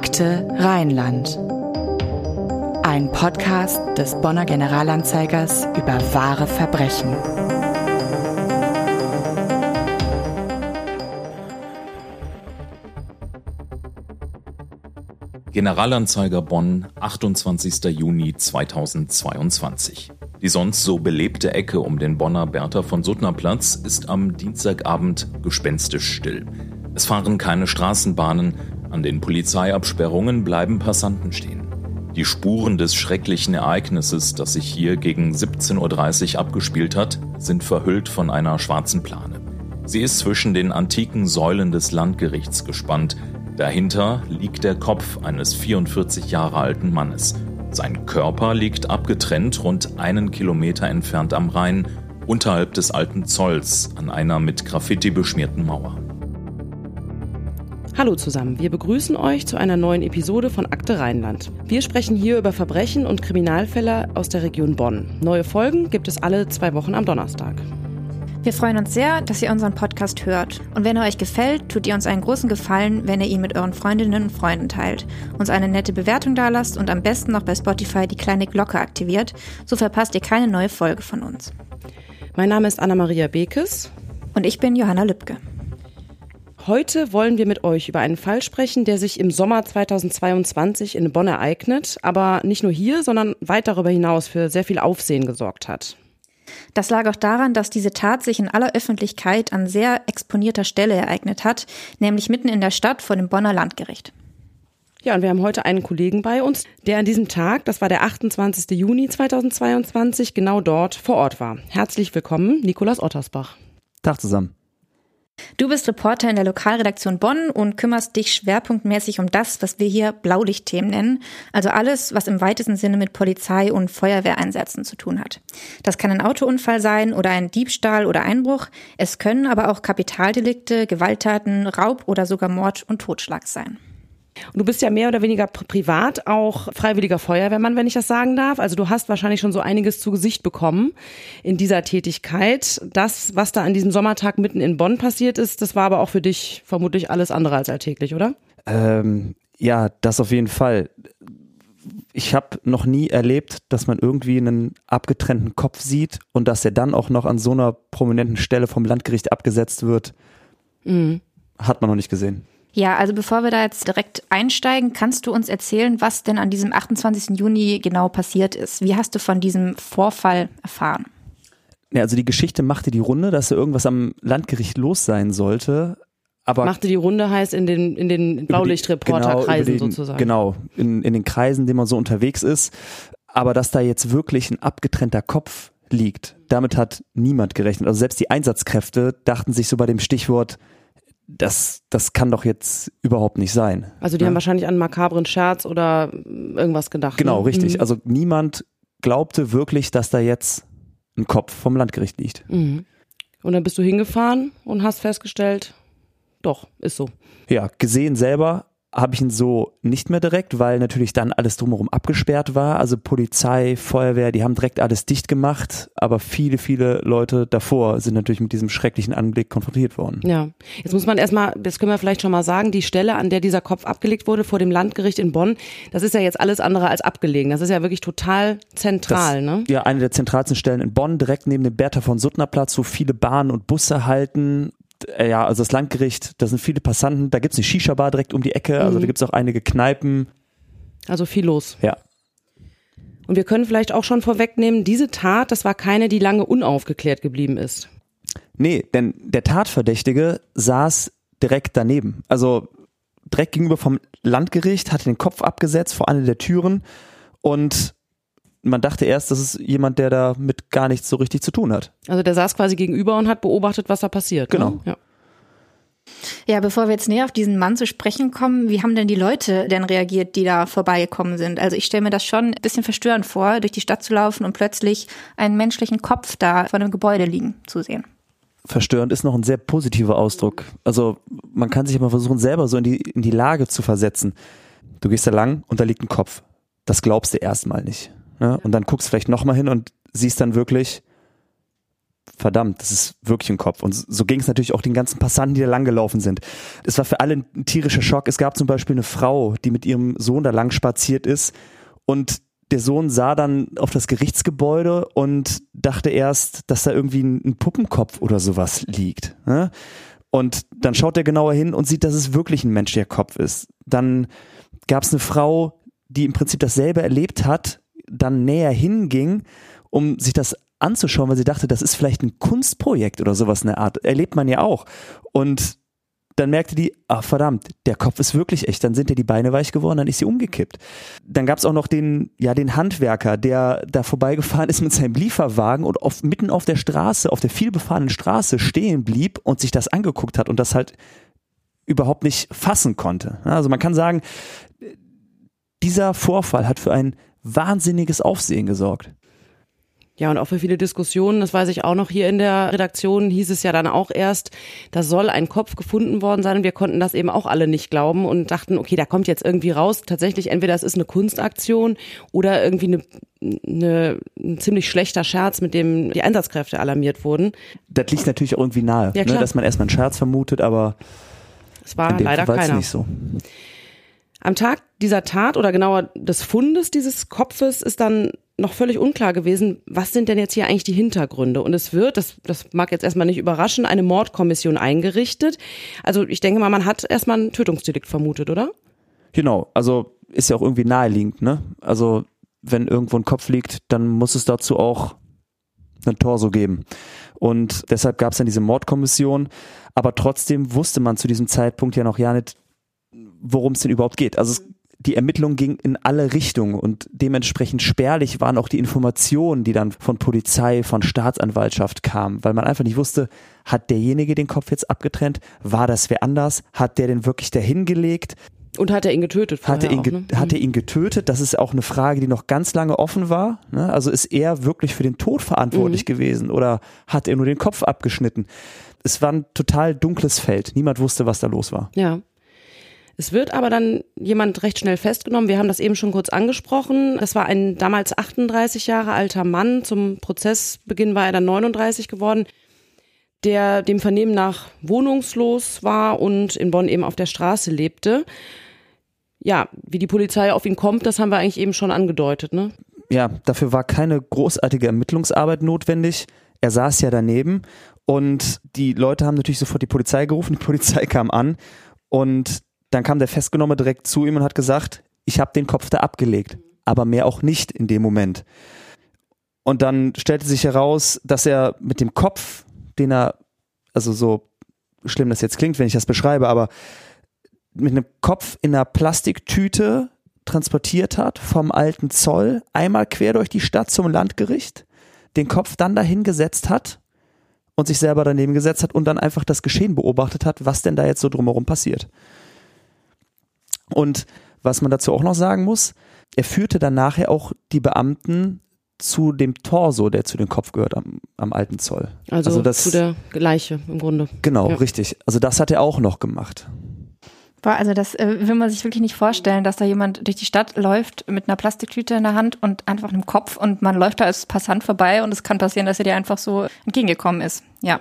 Akte Rheinland. Ein Podcast des Bonner Generalanzeigers über wahre Verbrechen. Generalanzeiger Bonn, 28. Juni 2022. Die sonst so belebte Ecke um den Bonner Bertha von Suttner Platz ist am Dienstagabend gespenstisch still. Es fahren keine Straßenbahnen, an den Polizeiabsperrungen bleiben Passanten stehen. Die Spuren des schrecklichen Ereignisses, das sich hier gegen 17.30 Uhr abgespielt hat, sind verhüllt von einer schwarzen Plane. Sie ist zwischen den antiken Säulen des Landgerichts gespannt. Dahinter liegt der Kopf eines 44 Jahre alten Mannes. Sein Körper liegt abgetrennt rund einen Kilometer entfernt am Rhein, unterhalb des alten Zolls an einer mit Graffiti beschmierten Mauer. Hallo zusammen, wir begrüßen euch zu einer neuen Episode von Akte Rheinland. Wir sprechen hier über Verbrechen und Kriminalfälle aus der Region Bonn. Neue Folgen gibt es alle zwei Wochen am Donnerstag. Wir freuen uns sehr, dass ihr unseren Podcast hört. Und wenn er euch gefällt, tut ihr uns einen großen Gefallen, wenn ihr ihn mit euren Freundinnen und Freunden teilt, uns eine nette Bewertung dalasst und am besten noch bei Spotify die kleine Glocke aktiviert. So verpasst ihr keine neue Folge von uns. Mein Name ist Anna-Maria Bekes. Und ich bin Johanna Lübke. Heute wollen wir mit euch über einen Fall sprechen, der sich im Sommer 2022 in Bonn ereignet, aber nicht nur hier, sondern weit darüber hinaus für sehr viel Aufsehen gesorgt hat. Das lag auch daran, dass diese Tat sich in aller Öffentlichkeit an sehr exponierter Stelle ereignet hat, nämlich mitten in der Stadt vor dem Bonner Landgericht. Ja, und wir haben heute einen Kollegen bei uns, der an diesem Tag, das war der 28. Juni 2022, genau dort vor Ort war. Herzlich willkommen, Nikolas Ottersbach. Tag zusammen. Du bist Reporter in der Lokalredaktion Bonn und kümmerst dich schwerpunktmäßig um das, was wir hier Blaulichtthemen nennen, also alles, was im weitesten Sinne mit Polizei und Feuerwehreinsätzen zu tun hat. Das kann ein Autounfall sein oder ein Diebstahl oder Einbruch. Es können aber auch Kapitaldelikte, Gewalttaten, Raub oder sogar Mord und Totschlag sein. Und du bist ja mehr oder weniger privat auch freiwilliger Feuerwehrmann, wenn ich das sagen darf. Also du hast wahrscheinlich schon so einiges zu Gesicht bekommen in dieser Tätigkeit. Das, was da an diesem Sommertag mitten in Bonn passiert ist, das war aber auch für dich vermutlich alles andere als alltäglich, oder? Ähm, ja, das auf jeden Fall. Ich habe noch nie erlebt, dass man irgendwie einen abgetrennten Kopf sieht und dass er dann auch noch an so einer prominenten Stelle vom Landgericht abgesetzt wird. Mhm. Hat man noch nicht gesehen. Ja, also bevor wir da jetzt direkt einsteigen, kannst du uns erzählen, was denn an diesem 28. Juni genau passiert ist? Wie hast du von diesem Vorfall erfahren? Ja, also die Geschichte machte die Runde, dass da irgendwas am Landgericht los sein sollte. Aber machte die Runde heißt in den, in den Blaulichtreporterkreisen genau, sozusagen. Genau, in, in den Kreisen, in denen man so unterwegs ist. Aber dass da jetzt wirklich ein abgetrennter Kopf liegt, damit hat niemand gerechnet. Also selbst die Einsatzkräfte dachten sich so bei dem Stichwort, das, das kann doch jetzt überhaupt nicht sein. Also die ja. haben wahrscheinlich an einen makabren Scherz oder irgendwas gedacht. Genau, ne? richtig. Mhm. Also niemand glaubte wirklich, dass da jetzt ein Kopf vom Landgericht liegt. Mhm. Und dann bist du hingefahren und hast festgestellt, doch, ist so. Ja, gesehen selber habe ich ihn so nicht mehr direkt, weil natürlich dann alles drumherum abgesperrt war. Also Polizei, Feuerwehr, die haben direkt alles dicht gemacht. Aber viele, viele Leute davor sind natürlich mit diesem schrecklichen Anblick konfrontiert worden. Ja, jetzt muss man erstmal, das können wir vielleicht schon mal sagen, die Stelle, an der dieser Kopf abgelegt wurde vor dem Landgericht in Bonn, das ist ja jetzt alles andere als abgelegen. Das ist ja wirklich total zentral, das, ne? Ja, eine der zentralsten Stellen in Bonn, direkt neben dem Bertha von Suttner Platz, wo viele Bahnen und Busse halten ja, also das Landgericht, da sind viele Passanten, da gibt es eine Shisha-Bar direkt um die Ecke, also mhm. da gibt es auch einige Kneipen. Also viel los. Ja. Und wir können vielleicht auch schon vorwegnehmen, diese Tat, das war keine, die lange unaufgeklärt geblieben ist. Nee, denn der Tatverdächtige saß direkt daneben. Also direkt gegenüber vom Landgericht, hatte den Kopf abgesetzt vor einer der Türen und man dachte erst, das ist jemand, der da mit gar nichts so richtig zu tun hat. Also der saß quasi gegenüber und hat beobachtet, was da passiert. Ne? Genau. Ne? Ja. Ja, bevor wir jetzt näher auf diesen Mann zu sprechen kommen, wie haben denn die Leute denn reagiert, die da vorbeigekommen sind? Also ich stelle mir das schon ein bisschen verstörend vor, durch die Stadt zu laufen und plötzlich einen menschlichen Kopf da vor einem Gebäude liegen zu sehen. Verstörend ist noch ein sehr positiver Ausdruck. Also man kann sich mal versuchen, selber so in die, in die Lage zu versetzen. Du gehst da lang und da liegt ein Kopf. Das glaubst du erstmal nicht. Ne? Und dann guckst du vielleicht nochmal hin und siehst dann wirklich, verdammt, das ist wirklich ein Kopf. Und so ging es natürlich auch den ganzen Passanten, die da langgelaufen sind. Es war für alle ein tierischer Schock. Es gab zum Beispiel eine Frau, die mit ihrem Sohn da lang spaziert ist und der Sohn sah dann auf das Gerichtsgebäude und dachte erst, dass da irgendwie ein, Puppenkopf oder sowas liegt. Ne? Und dann schaut er genauer hin und sieht, dass es wirklich ein menschlicher Kopf ist. Dann gab es eine Frau, die im Prinzip dasselbe erlebt hat, dann näher hinging, um sich das anzuschauen, weil sie dachte, das ist vielleicht ein Kunstprojekt oder sowas in der Art. Erlebt man ja auch. Und dann merkte die, ach verdammt, der Kopf ist wirklich echt. Dann sind ja die Beine weich geworden, dann ist sie umgekippt. Dann gab es auch noch den, ja, den Handwerker, der da vorbeigefahren ist mit seinem Lieferwagen und auf, mitten auf der Straße, auf der vielbefahrenen Straße stehen blieb und sich das angeguckt hat und das halt überhaupt nicht fassen konnte. Also man kann sagen, dieser Vorfall hat für ein wahnsinniges Aufsehen gesorgt. Ja, und auch für viele Diskussionen, das weiß ich auch noch hier in der Redaktion, hieß es ja dann auch erst, da soll ein Kopf gefunden worden sein und wir konnten das eben auch alle nicht glauben und dachten, okay, da kommt jetzt irgendwie raus, tatsächlich entweder es ist eine Kunstaktion oder irgendwie eine, eine, ein ziemlich schlechter Scherz, mit dem die Einsatzkräfte alarmiert wurden. Das liegt natürlich auch irgendwie nahe, ja, ne, dass man erstmal einen Scherz vermutet, aber es war leider keiner. nicht so. Am Tag dieser Tat oder genauer des Fundes dieses Kopfes ist dann noch völlig unklar gewesen, was sind denn jetzt hier eigentlich die Hintergründe? Und es wird, das, das mag jetzt erstmal nicht überraschen, eine Mordkommission eingerichtet. Also ich denke mal, man hat erstmal ein Tötungsdelikt vermutet, oder? Genau, also ist ja auch irgendwie naheliegend, ne? Also wenn irgendwo ein Kopf liegt, dann muss es dazu auch ein Torso geben. Und deshalb gab es dann diese Mordkommission, aber trotzdem wusste man zu diesem Zeitpunkt ja noch ja nicht, worum es denn überhaupt geht. Also es die Ermittlung ging in alle Richtungen und dementsprechend spärlich waren auch die Informationen, die dann von Polizei, von Staatsanwaltschaft kamen, weil man einfach nicht wusste, hat derjenige den Kopf jetzt abgetrennt? War das wer anders? Hat der den wirklich dahin gelegt? Und hat er ihn getötet? Hat er ihn, ge ne? hat er ihn getötet? Das ist auch eine Frage, die noch ganz lange offen war. Ne? Also ist er wirklich für den Tod verantwortlich mhm. gewesen oder hat er nur den Kopf abgeschnitten? Es war ein total dunkles Feld. Niemand wusste, was da los war. Ja. Es wird aber dann jemand recht schnell festgenommen. Wir haben das eben schon kurz angesprochen. Das war ein damals 38 Jahre alter Mann. Zum Prozessbeginn war er dann 39 geworden, der dem Vernehmen nach wohnungslos war und in Bonn eben auf der Straße lebte. Ja, wie die Polizei auf ihn kommt, das haben wir eigentlich eben schon angedeutet, ne? Ja, dafür war keine großartige Ermittlungsarbeit notwendig. Er saß ja daneben und die Leute haben natürlich sofort die Polizei gerufen. Die Polizei kam an und dann kam der Festgenommene direkt zu ihm und hat gesagt, ich habe den Kopf da abgelegt, aber mehr auch nicht in dem Moment. Und dann stellte sich heraus, dass er mit dem Kopf, den er, also so schlimm das jetzt klingt, wenn ich das beschreibe, aber mit einem Kopf in einer Plastiktüte transportiert hat vom alten Zoll, einmal quer durch die Stadt zum Landgericht, den Kopf dann dahin gesetzt hat und sich selber daneben gesetzt hat und dann einfach das Geschehen beobachtet hat, was denn da jetzt so drumherum passiert. Und was man dazu auch noch sagen muss, er führte dann nachher auch die Beamten zu dem Torso, der zu dem Kopf gehört am, am alten Zoll. Also, also das, zu der Leiche im Grunde. Genau, ja. richtig. Also das hat er auch noch gemacht. Boah, also das äh, will man sich wirklich nicht vorstellen, dass da jemand durch die Stadt läuft mit einer Plastiktüte in der Hand und einfach einem Kopf und man läuft da als Passant vorbei und es kann passieren, dass er dir einfach so entgegengekommen ist. Ja.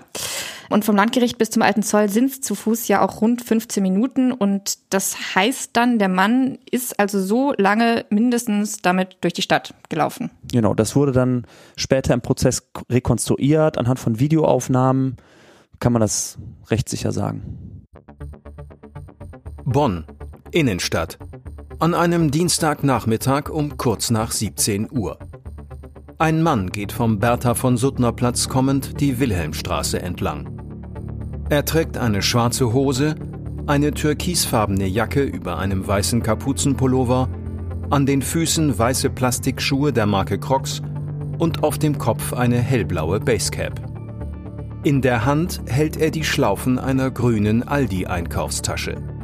Und vom Landgericht bis zum Alten Zoll sind es zu Fuß ja auch rund 15 Minuten und das heißt dann, der Mann ist also so lange mindestens damit durch die Stadt gelaufen. Genau, das wurde dann später im Prozess rekonstruiert. Anhand von Videoaufnahmen kann man das recht sicher sagen. Bonn, Innenstadt. An einem Dienstagnachmittag um kurz nach 17 Uhr. Ein Mann geht vom Bertha von Suttner Platz kommend die Wilhelmstraße entlang. Er trägt eine schwarze Hose, eine türkisfarbene Jacke über einem weißen Kapuzenpullover, an den Füßen weiße Plastikschuhe der Marke Crocs und auf dem Kopf eine hellblaue Basecap. In der Hand hält er die Schlaufen einer grünen Aldi-Einkaufstasche.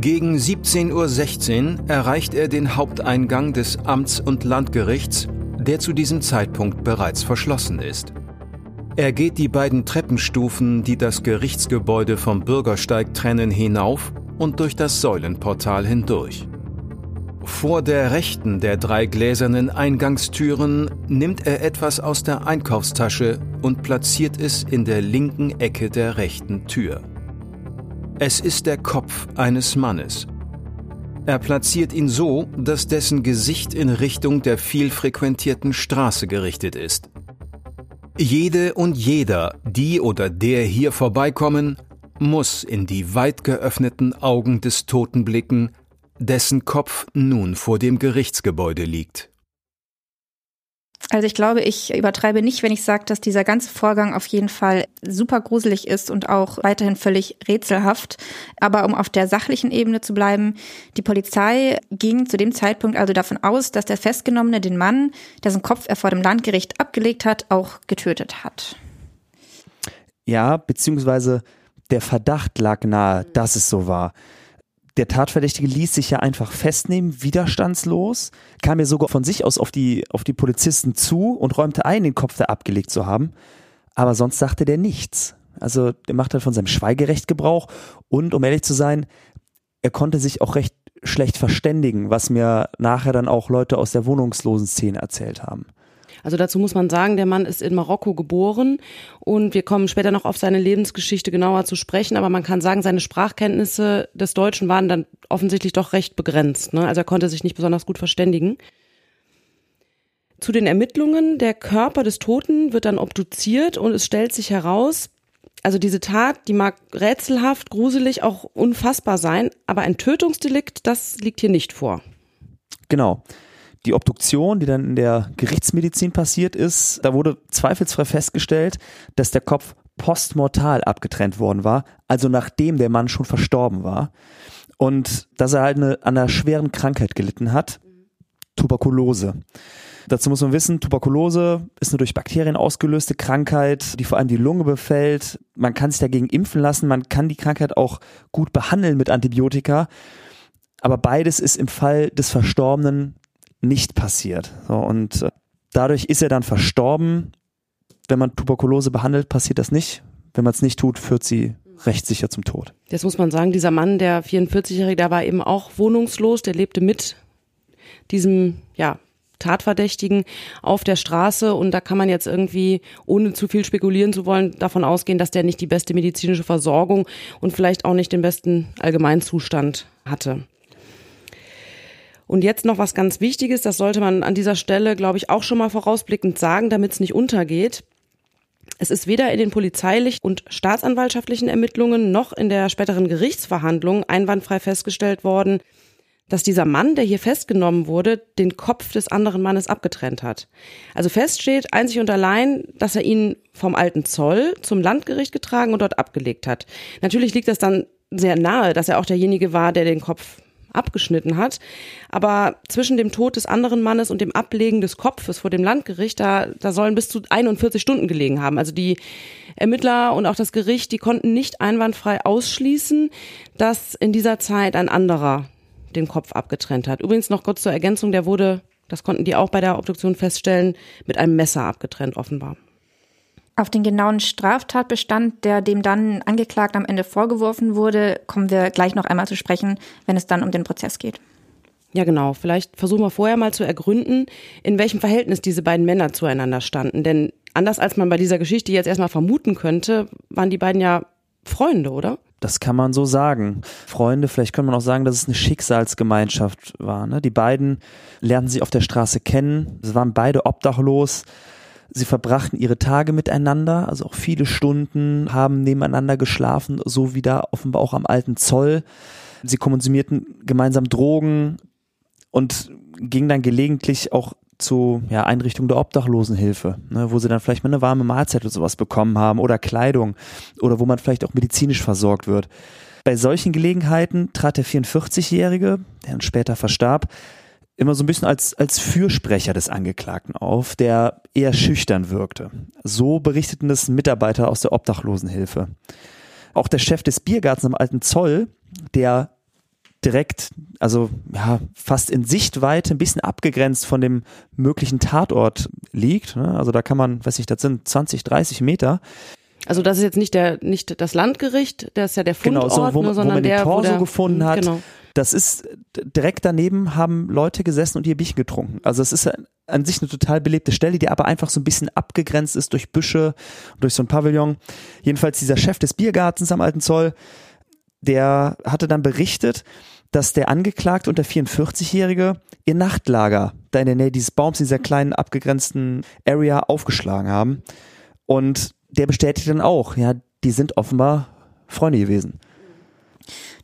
Gegen 17.16 Uhr erreicht er den Haupteingang des Amts- und Landgerichts, der zu diesem Zeitpunkt bereits verschlossen ist. Er geht die beiden Treppenstufen, die das Gerichtsgebäude vom Bürgersteig trennen, hinauf und durch das Säulenportal hindurch. Vor der rechten der drei gläsernen Eingangstüren nimmt er etwas aus der Einkaufstasche und platziert es in der linken Ecke der rechten Tür. Es ist der Kopf eines Mannes. Er platziert ihn so, dass dessen Gesicht in Richtung der viel frequentierten Straße gerichtet ist. Jede und jeder, die oder der hier vorbeikommen, muss in die weit geöffneten Augen des Toten blicken, dessen Kopf nun vor dem Gerichtsgebäude liegt. Also ich glaube, ich übertreibe nicht, wenn ich sage, dass dieser ganze Vorgang auf jeden Fall super gruselig ist und auch weiterhin völlig rätselhaft. Aber um auf der sachlichen Ebene zu bleiben, die Polizei ging zu dem Zeitpunkt also davon aus, dass der Festgenommene den Mann, dessen Kopf er vor dem Landgericht abgelegt hat, auch getötet hat. Ja, beziehungsweise der Verdacht lag nahe, dass es so war der Tatverdächtige ließ sich ja einfach festnehmen, widerstandslos, kam ja sogar von sich aus auf die, auf die Polizisten zu und räumte ein, den Kopf da abgelegt zu haben. Aber sonst sagte der nichts. Also der macht halt von seinem Schweigerecht Gebrauch und um ehrlich zu sein, er konnte sich auch recht schlecht verständigen, was mir nachher dann auch Leute aus der wohnungslosen Szene erzählt haben. Also dazu muss man sagen, der Mann ist in Marokko geboren und wir kommen später noch auf seine Lebensgeschichte genauer zu sprechen, aber man kann sagen, seine Sprachkenntnisse des Deutschen waren dann offensichtlich doch recht begrenzt. Ne? Also er konnte sich nicht besonders gut verständigen. Zu den Ermittlungen, der Körper des Toten wird dann obduziert und es stellt sich heraus, also diese Tat, die mag rätselhaft, gruselig, auch unfassbar sein, aber ein Tötungsdelikt, das liegt hier nicht vor. Genau die Obduktion, die dann in der Gerichtsmedizin passiert ist, da wurde zweifelsfrei festgestellt, dass der Kopf postmortal abgetrennt worden war, also nachdem der Mann schon verstorben war. Und dass er halt eine, an einer schweren Krankheit gelitten hat, Tuberkulose. Dazu muss man wissen, Tuberkulose ist eine durch Bakterien ausgelöste Krankheit, die vor allem die Lunge befällt. Man kann sich dagegen impfen lassen, man kann die Krankheit auch gut behandeln mit Antibiotika. Aber beides ist im Fall des Verstorbenen nicht passiert. So, und äh, dadurch ist er dann verstorben. Wenn man Tuberkulose behandelt, passiert das nicht. Wenn man es nicht tut, führt sie recht sicher zum Tod. Das muss man sagen, dieser Mann, der 44-Jährige, der war eben auch wohnungslos, der lebte mit diesem, ja, Tatverdächtigen auf der Straße und da kann man jetzt irgendwie, ohne zu viel spekulieren zu wollen, davon ausgehen, dass der nicht die beste medizinische Versorgung und vielleicht auch nicht den besten Allgemeinzustand hatte. Und jetzt noch was ganz Wichtiges, das sollte man an dieser Stelle, glaube ich, auch schon mal vorausblickend sagen, damit es nicht untergeht. Es ist weder in den polizeilichen und staatsanwaltschaftlichen Ermittlungen noch in der späteren Gerichtsverhandlung einwandfrei festgestellt worden, dass dieser Mann, der hier festgenommen wurde, den Kopf des anderen Mannes abgetrennt hat. Also fest steht einzig und allein, dass er ihn vom alten Zoll zum Landgericht getragen und dort abgelegt hat. Natürlich liegt das dann sehr nahe, dass er auch derjenige war, der den Kopf abgeschnitten hat. Aber zwischen dem Tod des anderen Mannes und dem Ablegen des Kopfes vor dem Landgericht, da, da sollen bis zu 41 Stunden gelegen haben. Also die Ermittler und auch das Gericht, die konnten nicht einwandfrei ausschließen, dass in dieser Zeit ein anderer den Kopf abgetrennt hat. Übrigens noch kurz zur Ergänzung, der wurde, das konnten die auch bei der Obduktion feststellen, mit einem Messer abgetrennt offenbar. Auf den genauen Straftatbestand, der dem dann Angeklagten am Ende vorgeworfen wurde, kommen wir gleich noch einmal zu sprechen, wenn es dann um den Prozess geht. Ja, genau. Vielleicht versuchen wir vorher mal zu ergründen, in welchem Verhältnis diese beiden Männer zueinander standen. Denn anders als man bei dieser Geschichte jetzt erstmal vermuten könnte, waren die beiden ja Freunde, oder? Das kann man so sagen. Freunde, vielleicht könnte man auch sagen, dass es eine Schicksalsgemeinschaft war. Ne? Die beiden lernten sich auf der Straße kennen. Sie waren beide obdachlos. Sie verbrachten ihre Tage miteinander, also auch viele Stunden, haben nebeneinander geschlafen, so wie da offenbar auch am alten Zoll. Sie konsumierten gemeinsam Drogen und gingen dann gelegentlich auch zu ja, Einrichtungen der Obdachlosenhilfe, ne, wo sie dann vielleicht mal eine warme Mahlzeit oder sowas bekommen haben oder Kleidung oder wo man vielleicht auch medizinisch versorgt wird. Bei solchen Gelegenheiten trat der 44-Jährige, der dann später verstarb, immer so ein bisschen als, als Fürsprecher des Angeklagten auf, der eher schüchtern wirkte. So berichteten es Mitarbeiter aus der Obdachlosenhilfe. Auch der Chef des Biergartens am Alten Zoll, der direkt, also ja, fast in Sichtweite, ein bisschen abgegrenzt von dem möglichen Tatort liegt. Ne? Also da kann man, weiß ich, das sind 20, 30 Meter. Also das ist jetzt nicht der nicht das Landgericht, das ist ja der Fundort, genau, so, wo, ne, sondern wo man der, den Torso der, gefunden hat. Genau. Das ist direkt daneben haben Leute gesessen und ihr Bierchen getrunken. Also es ist an sich eine total belebte Stelle, die aber einfach so ein bisschen abgegrenzt ist durch Büsche, durch so ein Pavillon. Jedenfalls dieser Chef des Biergartens am Alten Zoll, der hatte dann berichtet, dass der Angeklagte und der 44-Jährige ihr Nachtlager da in der Nähe dieses Baums, dieser kleinen abgegrenzten Area aufgeschlagen haben. Und der bestätigt dann auch, ja, die sind offenbar Freunde gewesen.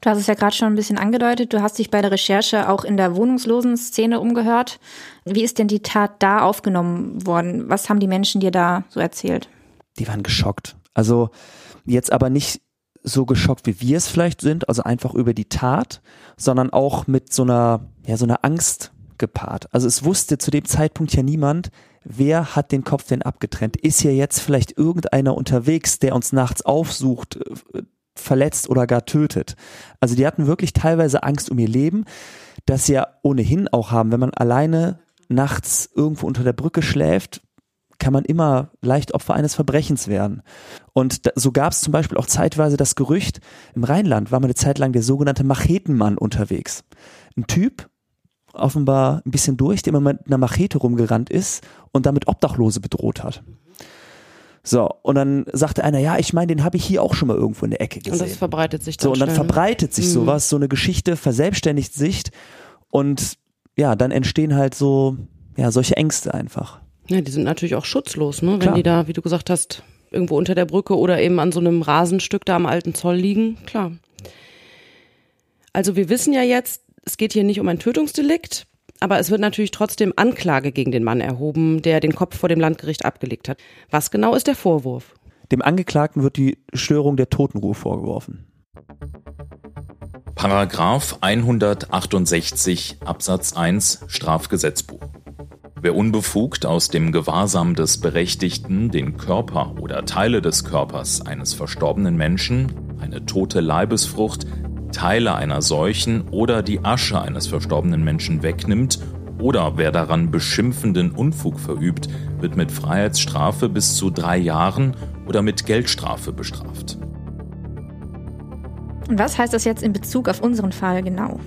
Du hast es ja gerade schon ein bisschen angedeutet. Du hast dich bei der Recherche auch in der wohnungslosen Szene umgehört. Wie ist denn die Tat da aufgenommen worden? Was haben die Menschen dir da so erzählt? Die waren geschockt. Also jetzt aber nicht so geschockt, wie wir es vielleicht sind, also einfach über die Tat, sondern auch mit so einer, ja, so einer Angst gepaart. Also es wusste zu dem Zeitpunkt ja niemand, wer hat den Kopf denn abgetrennt? Ist hier jetzt vielleicht irgendeiner unterwegs, der uns nachts aufsucht, äh, verletzt oder gar tötet? Also die hatten wirklich teilweise Angst um ihr Leben, das sie ja ohnehin auch haben, wenn man alleine nachts irgendwo unter der Brücke schläft, kann man immer leicht Opfer eines Verbrechens werden. Und da, so gab es zum Beispiel auch zeitweise das Gerücht, im Rheinland war mal eine Zeit lang der sogenannte Machetenmann unterwegs. Ein Typ, offenbar ein bisschen durch, der immer mit einer Machete rumgerannt ist und damit Obdachlose bedroht hat. So, und dann sagte einer, ja, ich meine, den habe ich hier auch schon mal irgendwo in der Ecke gesehen. Und das verbreitet sich dann So, und dann schnell. verbreitet sich Mhm. sowas, so eine Geschichte verselbstständigt sich und ja, dann entstehen halt so, ja, solche Ängste einfach. Ja, die sind natürlich auch schutzlos, ne? Wenn Klar. die da, wie du gesagt hast, irgendwo unter der Brücke oder eben an so einem Rasenstück da am alten Zoll liegen, klar. Also wir wissen ja jetzt, es geht hier nicht um ein Tötungsdelikt, aber es wird natürlich trotzdem Anklage gegen den Mann erhoben, der den Kopf vor dem Landgericht abgelegt hat. Was genau ist der Vorwurf? Dem Angeklagten wird die Störung der Totenruhe vorgeworfen. Paragraph 168 Absatz 1 Strafgesetzbuch. Wer unbefugt aus dem Gewahrsam des Berechtigten den Körper oder Teile des Körpers eines verstorbenen Menschen, eine tote Leibesfrucht, Teile einer Seuchen oder die Asche eines verstorbenen Menschen wegnimmt oder wer daran beschimpfenden Unfug verübt, wird mit Freiheitsstrafe bis zu drei Jahren oder mit Geldstrafe bestraft. Und was heißt das jetzt in Bezug auf unseren Fall genau?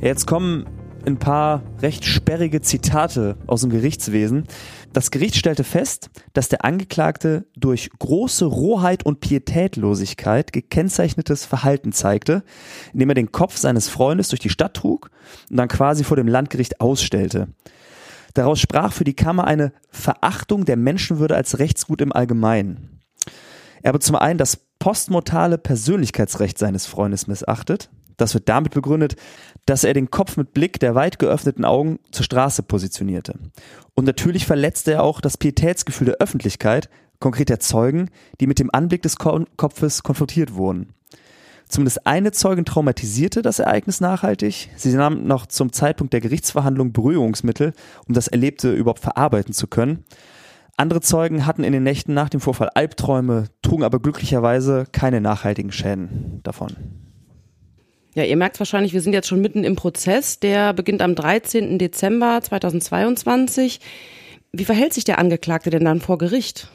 Jetzt kommen ein paar recht sperrige Zitate aus dem Gerichtswesen. Das Gericht stellte fest, dass der Angeklagte durch große Rohheit und Pietätlosigkeit gekennzeichnetes Verhalten zeigte, indem er den Kopf seines Freundes durch die Stadt trug und dann quasi vor dem Landgericht ausstellte. Daraus sprach für die Kammer eine Verachtung der Menschenwürde als Rechtsgut im Allgemeinen. Er habe zum einen das postmortale Persönlichkeitsrecht seines Freundes missachtet. Das wird damit begründet, dass er den Kopf mit Blick der weit geöffneten Augen zur Straße positionierte. Und natürlich verletzte er auch das Pietätsgefühl der Öffentlichkeit, konkret der Zeugen, die mit dem Anblick des Ko Kopfes konfrontiert wurden. Zumindest eine Zeugin traumatisierte das Ereignis nachhaltig. Sie nahm noch zum Zeitpunkt der Gerichtsverhandlung Berührungsmittel, um das Erlebte überhaupt verarbeiten zu können. Andere Zeugen hatten in den Nächten nach dem Vorfall Albträume, trugen aber glücklicherweise keine nachhaltigen Schäden davon. Ja, ihr merkt wahrscheinlich, wir sind jetzt schon mitten im Prozess. Der beginnt am 13. Dezember 2022. Wie verhält sich der Angeklagte denn dann vor Gericht?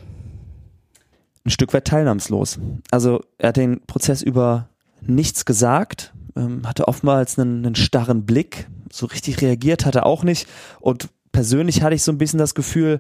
Ein Stück weit teilnahmslos. Also er hat den Prozess über nichts gesagt, ähm, hatte oftmals einen, einen starren Blick, so richtig reagiert hat er auch nicht. Und persönlich hatte ich so ein bisschen das Gefühl,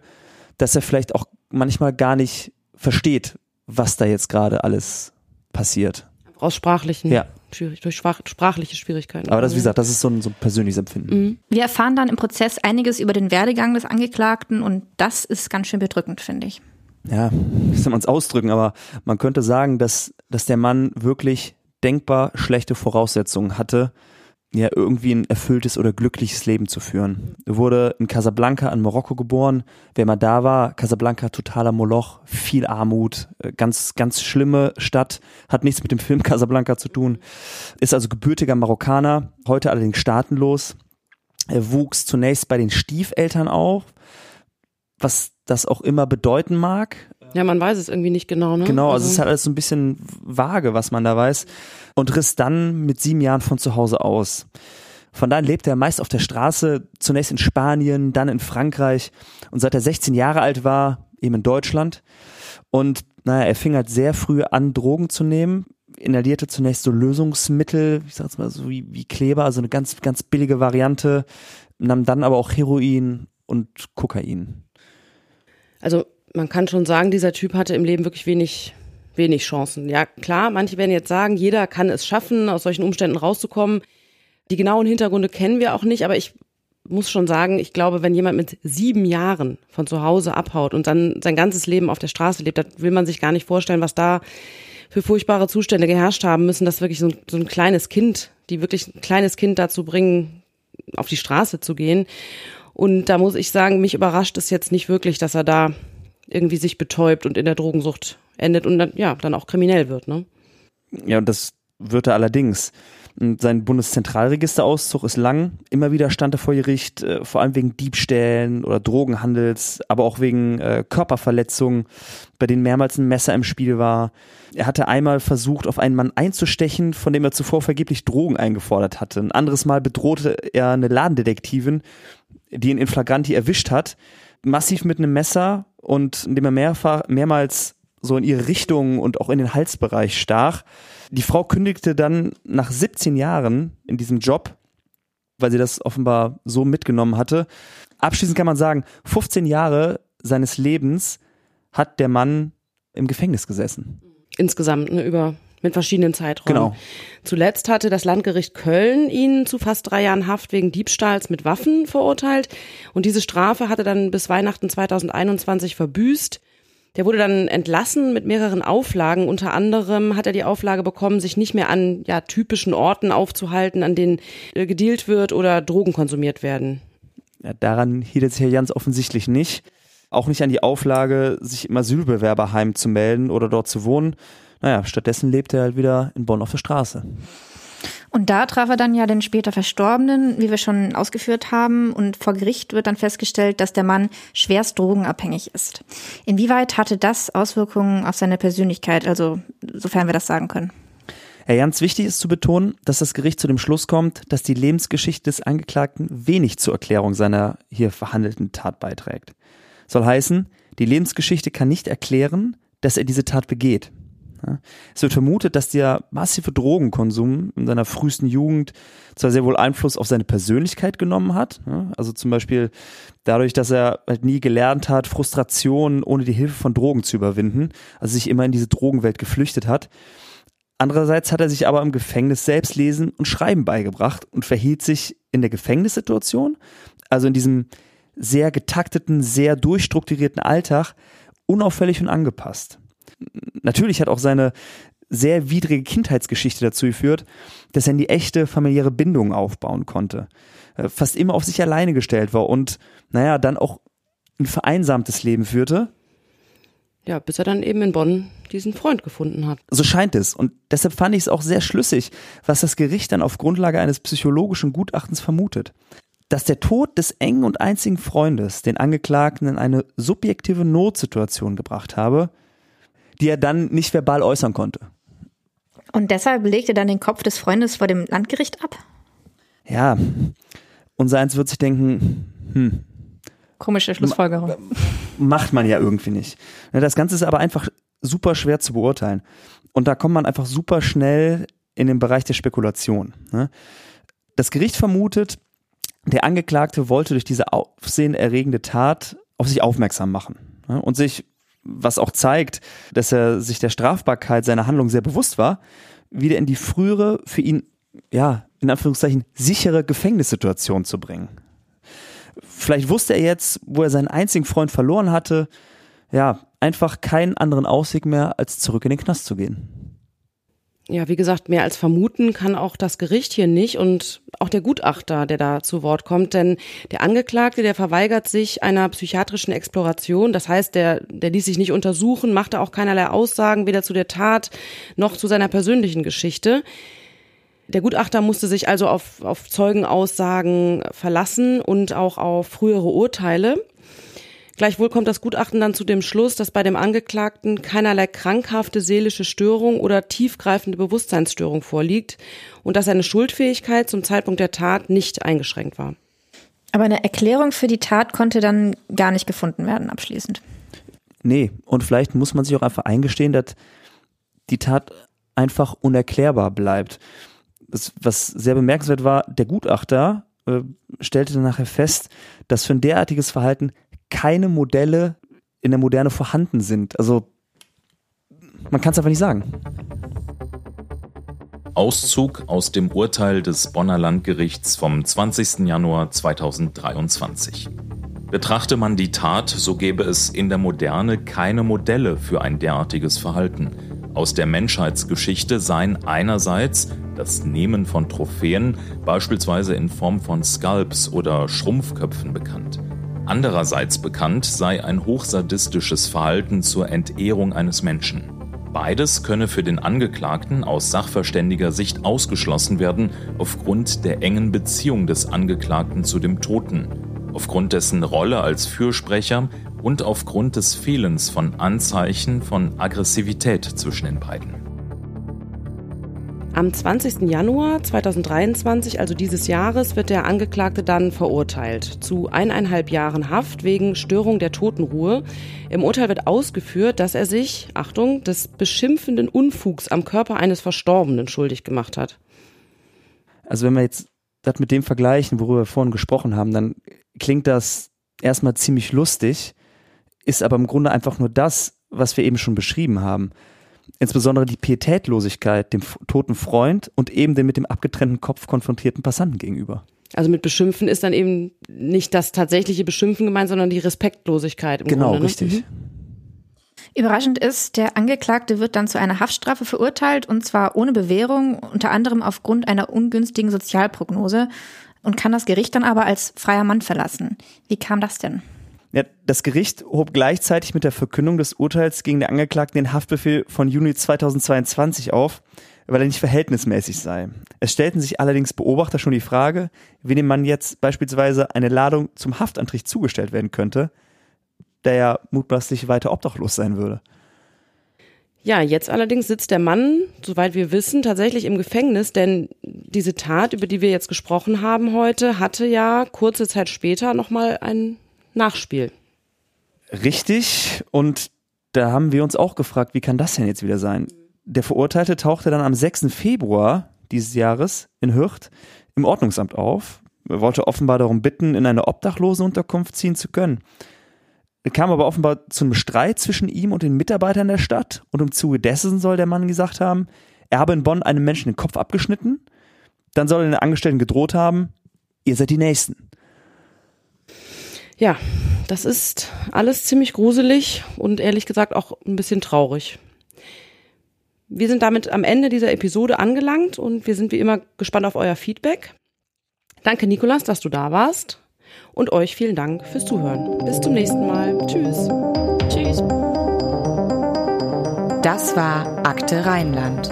dass er vielleicht auch manchmal gar nicht versteht, was da jetzt gerade alles passiert. Aus sprachlichen, Ja. Schwierig, durch sprach, sprachliche Schwierigkeiten. Aber das, wie gesagt, das ist so ein, so ein persönliches Empfinden. Wir erfahren dann im Prozess einiges über den Werdegang des Angeklagten und das ist ganz schön bedrückend, finde ich. Ja, wie soll man es ausdrücken, aber man könnte sagen, dass, dass der Mann wirklich denkbar schlechte Voraussetzungen hatte, ja, irgendwie ein erfülltes oder glückliches Leben zu führen. Er wurde in Casablanca in Marokko geboren. Wer mal da war, Casablanca totaler Moloch, viel Armut, äh, ganz, ganz schlimme Stadt, hat nichts mit dem Film Casablanca zu tun, ist also gebürtiger Marokkaner, heute allerdings staatenlos. Er wuchs zunächst bei den Stiefeltern auf, was das auch immer bedeuten mag. Ja, man weiß es irgendwie nicht genau, ne? Genau, also es ist halt alles so ein bisschen vage, was man da weiß. Und riss dann mit sieben Jahren von zu Hause aus. Von da an lebte er meist auf der Straße, zunächst in Spanien, dann in Frankreich und seit er 16 Jahre alt war, eben in Deutschland. Und naja, er fing halt sehr früh an, Drogen zu nehmen, inhalierte zunächst so Lösungsmittel, ich sag's mal so wie, wie Kleber, also eine ganz, ganz billige Variante, nahm dann aber auch Heroin und Kokain. Also man kann schon sagen, dieser Typ hatte im Leben wirklich wenig, wenig Chancen. Ja, klar, manche werden jetzt sagen, jeder kann es schaffen, aus solchen Umständen rauszukommen. Die genauen Hintergründe kennen wir auch nicht, aber ich muss schon sagen, ich glaube, wenn jemand mit sieben Jahren von zu Hause abhaut und dann sein ganzes Leben auf der Straße lebt, da will man sich gar nicht vorstellen, was da für furchtbare Zustände geherrscht haben müssen, dass wirklich so ein, so ein kleines Kind, die wirklich ein kleines Kind dazu bringen, auf die Straße zu gehen. Und da muss ich sagen, mich überrascht es jetzt nicht wirklich, dass er da irgendwie sich betäubt und in der Drogensucht endet und dann, ja, dann auch kriminell wird, ne? Ja, und das wird er allerdings. Sein Bundeszentralregisterauszug ist lang. Immer wieder stand er vor Gericht, äh, vor allem wegen Diebstählen oder Drogenhandels, aber auch wegen äh, Körperverletzungen, bei denen mehrmals ein Messer im Spiel war. Er hatte einmal versucht, auf einen Mann einzustechen, von dem er zuvor vergeblich Drogen eingefordert hatte. Ein anderes Mal bedrohte er eine Ladendetektivin, die ihn in Flagranti erwischt hat, massiv mit einem Messer und indem er mehrfach, mehrmals so in ihre Richtung und auch in den Halsbereich stach. Die Frau kündigte dann nach 17 Jahren in diesem Job, weil sie das offenbar so mitgenommen hatte. Abschließend kann man sagen, 15 Jahre seines Lebens hat der Mann im Gefängnis gesessen. Insgesamt ne, über mit verschiedenen Zeiträumen. Genau. Zuletzt hatte das Landgericht Köln ihn zu fast drei Jahren Haft wegen Diebstahls mit Waffen verurteilt. Und diese Strafe hatte dann bis Weihnachten 2021 verbüßt. Der wurde dann entlassen mit mehreren Auflagen. Unter anderem hat er die Auflage bekommen, sich nicht mehr an ja, typischen Orten aufzuhalten, an denen äh, gedealt wird oder Drogen konsumiert werden. Ja, daran hielt es hier ganz offensichtlich nicht. Auch nicht an die Auflage, sich im Asylbewerberheim zu melden oder dort zu wohnen. Naja, stattdessen lebt er halt wieder in Bonn auf der Straße. Und da traf er dann ja den später Verstorbenen, wie wir schon ausgeführt haben. Und vor Gericht wird dann festgestellt, dass der Mann schwerst drogenabhängig ist. Inwieweit hatte das Auswirkungen auf seine Persönlichkeit, also sofern wir das sagen können? Ja, ganz wichtig ist zu betonen, dass das Gericht zu dem Schluss kommt, dass die Lebensgeschichte des Angeklagten wenig zur Erklärung seiner hier verhandelten Tat beiträgt. Soll heißen, die Lebensgeschichte kann nicht erklären, dass er diese Tat begeht. Es wird vermutet, dass der massive Drogenkonsum in seiner frühesten Jugend zwar sehr wohl Einfluss auf seine Persönlichkeit genommen hat, also zum Beispiel dadurch, dass er halt nie gelernt hat, Frustrationen ohne die Hilfe von Drogen zu überwinden, also sich immer in diese Drogenwelt geflüchtet hat. Andererseits hat er sich aber im Gefängnis selbst lesen und schreiben beigebracht und verhielt sich in der Gefängnissituation, also in diesem sehr getakteten, sehr durchstrukturierten Alltag, unauffällig und angepasst natürlich hat auch seine sehr widrige Kindheitsgeschichte dazu geführt, dass er in die echte familiäre Bindung aufbauen konnte. Äh, fast immer auf sich alleine gestellt war und, naja, dann auch ein vereinsamtes Leben führte. Ja, bis er dann eben in Bonn diesen Freund gefunden hat. So scheint es. Und deshalb fand ich es auch sehr schlüssig, was das Gericht dann auf Grundlage eines psychologischen Gutachtens vermutet. Dass der Tod des engen und einzigen Freundes den Angeklagten in eine subjektive Notsituation gebracht habe, die er dann nicht verbal äußern konnte. Und deshalb legte er dann den Kopf des Freundes vor dem Landgericht ab? Ja, unser eins wird sich denken, hm. Komische Schlussfolgerung. Macht man ja irgendwie nicht. Ne, das Ganze ist aber einfach super schwer zu beurteilen. Und da kommt man einfach super schnell in den Bereich der Spekulation. Ne? Das Gericht vermutet, der Angeklagte wollte durch diese aufsehenerregende Tat auf sich aufmerksam machen ne? und sich was auch zeigt, dass er sich der Strafbarkeit seiner Handlung sehr bewusst war, wieder in die frühere, für ihn, ja, in Anführungszeichen, sichere Gefängnissituation zu bringen. Vielleicht wusste er jetzt, wo er seinen einzigen Freund verloren hatte, ja, einfach keinen anderen Ausweg mehr, als zurück in den Knast zu gehen ja, wie gesagt, mehr als vermuten kann auch das Gericht hier nicht und auch der Gutachter, der da zu Wort kommt, denn der Angeklagte, der verweigert sich einer psychiatrischen Exploration, das heißt, der, der ließ sich nicht untersuchen, machte auch keinerlei Aussagen, weder zu der Tat noch zu seiner persönlichen Geschichte. Der Gutachter musste sich also auf, auf Zeugenaussagen verlassen und auch auf frühere Urteile. Gleichwohl kommt das Gutachten dann zu dem Schluss, dass bei dem Angeklagten keinerlei krankhafte seelische Störung oder tiefgreifende Bewusstseinsstörung vorliegt und dass seine Schuldfähigkeit zum Zeitpunkt der Tat nicht eingeschränkt war. Aber eine Erklärung für die Tat konnte dann gar nicht gefunden werden abschließend. Nee, und vielleicht muss man sich auch einfach eingestehen, dass die Tat einfach unerklärbar bleibt. Das, was sehr bemerkenswert war, der Gutachter äh, stellte dann nachher fest, dass für ein derartiges Verhalten keine Modelle in der Moderne vorhanden sind. Also man kann es einfach nicht sagen. Auszug aus dem Urteil des Bonner Landgerichts vom 20. Januar 2023. Betrachte man die Tat, so gäbe es in der Moderne keine Modelle für ein derartiges Verhalten. Aus der Menschheitsgeschichte seien einerseits das Nehmen von Trophäen, beispielsweise in Form von Skalps oder Schrumpfköpfen bekannt. Andererseits bekannt sei ein hochsadistisches Verhalten zur Entehrung eines Menschen. Beides könne für den Angeklagten aus sachverständiger Sicht ausgeschlossen werden aufgrund der engen Beziehung des Angeklagten zu dem Toten, aufgrund dessen Rolle als Fürsprecher und aufgrund des Fehlens von Anzeichen von Aggressivität zwischen den beiden. Am 20. Januar 2023, also dieses Jahres, wird der Angeklagte dann verurteilt zu eineinhalb Jahren Haft wegen Störung der Totenruhe. Im Urteil wird ausgeführt, dass er sich, Achtung, des beschimpfenden Unfugs am Körper eines Verstorbenen schuldig gemacht hat. Also wenn wir jetzt das mit dem vergleichen, worüber wir vorhin gesprochen haben, dann klingt das erstmal ziemlich lustig, ist aber im Grunde einfach nur das, was wir eben schon beschrieben haben insbesondere die Pietätlosigkeit dem toten Freund und eben dem mit dem abgetrennten Kopf konfrontierten Passanten gegenüber. Also mit Beschimpfen ist dann eben nicht das tatsächliche Beschimpfen gemeint, sondern die Respektlosigkeit. Im genau, Grunde, ne? richtig. Mhm. Überraschend ist, der Angeklagte wird dann zu einer Haftstrafe verurteilt und zwar ohne Bewährung, unter anderem aufgrund einer ungünstigen Sozialprognose und kann das Gericht dann aber als freier Mann verlassen. Wie kam das denn? Ja, das Gericht hob gleichzeitig mit der Verkündung des Urteils gegen den Angeklagten den Haftbefehl von Juni 2022 auf, weil er nicht verhältnismäßig sei. Es stellten sich allerdings Beobachter schon die Frage, wie dem Mann jetzt beispielsweise eine Ladung zum Haftantritt zugestellt werden könnte, der ja mutmaßlich weiter obdachlos sein würde. Ja, jetzt allerdings sitzt der Mann, soweit wir wissen, tatsächlich im Gefängnis, denn diese Tat, über die wir jetzt gesprochen haben heute, hatte ja kurze Zeit später nochmal einen Nachspiel. Richtig. Und da haben wir uns auch gefragt, wie kann das denn jetzt wieder sein? Der Verurteilte tauchte dann am 6. Februar dieses Jahres in Hürth im Ordnungsamt auf. Er wollte offenbar darum bitten, in eine Obdachlosenunterkunft ziehen zu können. Er kam aber offenbar zu einem Streit zwischen ihm und den Mitarbeitern der Stadt und im Zuge dessen soll der Mann gesagt haben, er habe in Bonn einem Menschen den Kopf abgeschnitten. Dann soll er den Angestellten gedroht haben, ihr seid die Nächsten. Ja, das ist alles ziemlich gruselig und ehrlich gesagt auch ein bisschen traurig. Wir sind damit am Ende dieser Episode angelangt und wir sind wie immer gespannt auf euer Feedback. Danke, Nikolas, dass du da warst. Und euch vielen Dank fürs Zuhören. Bis zum nächsten Mal. Tschüss. Tschüss. Das war Akte Rheinland,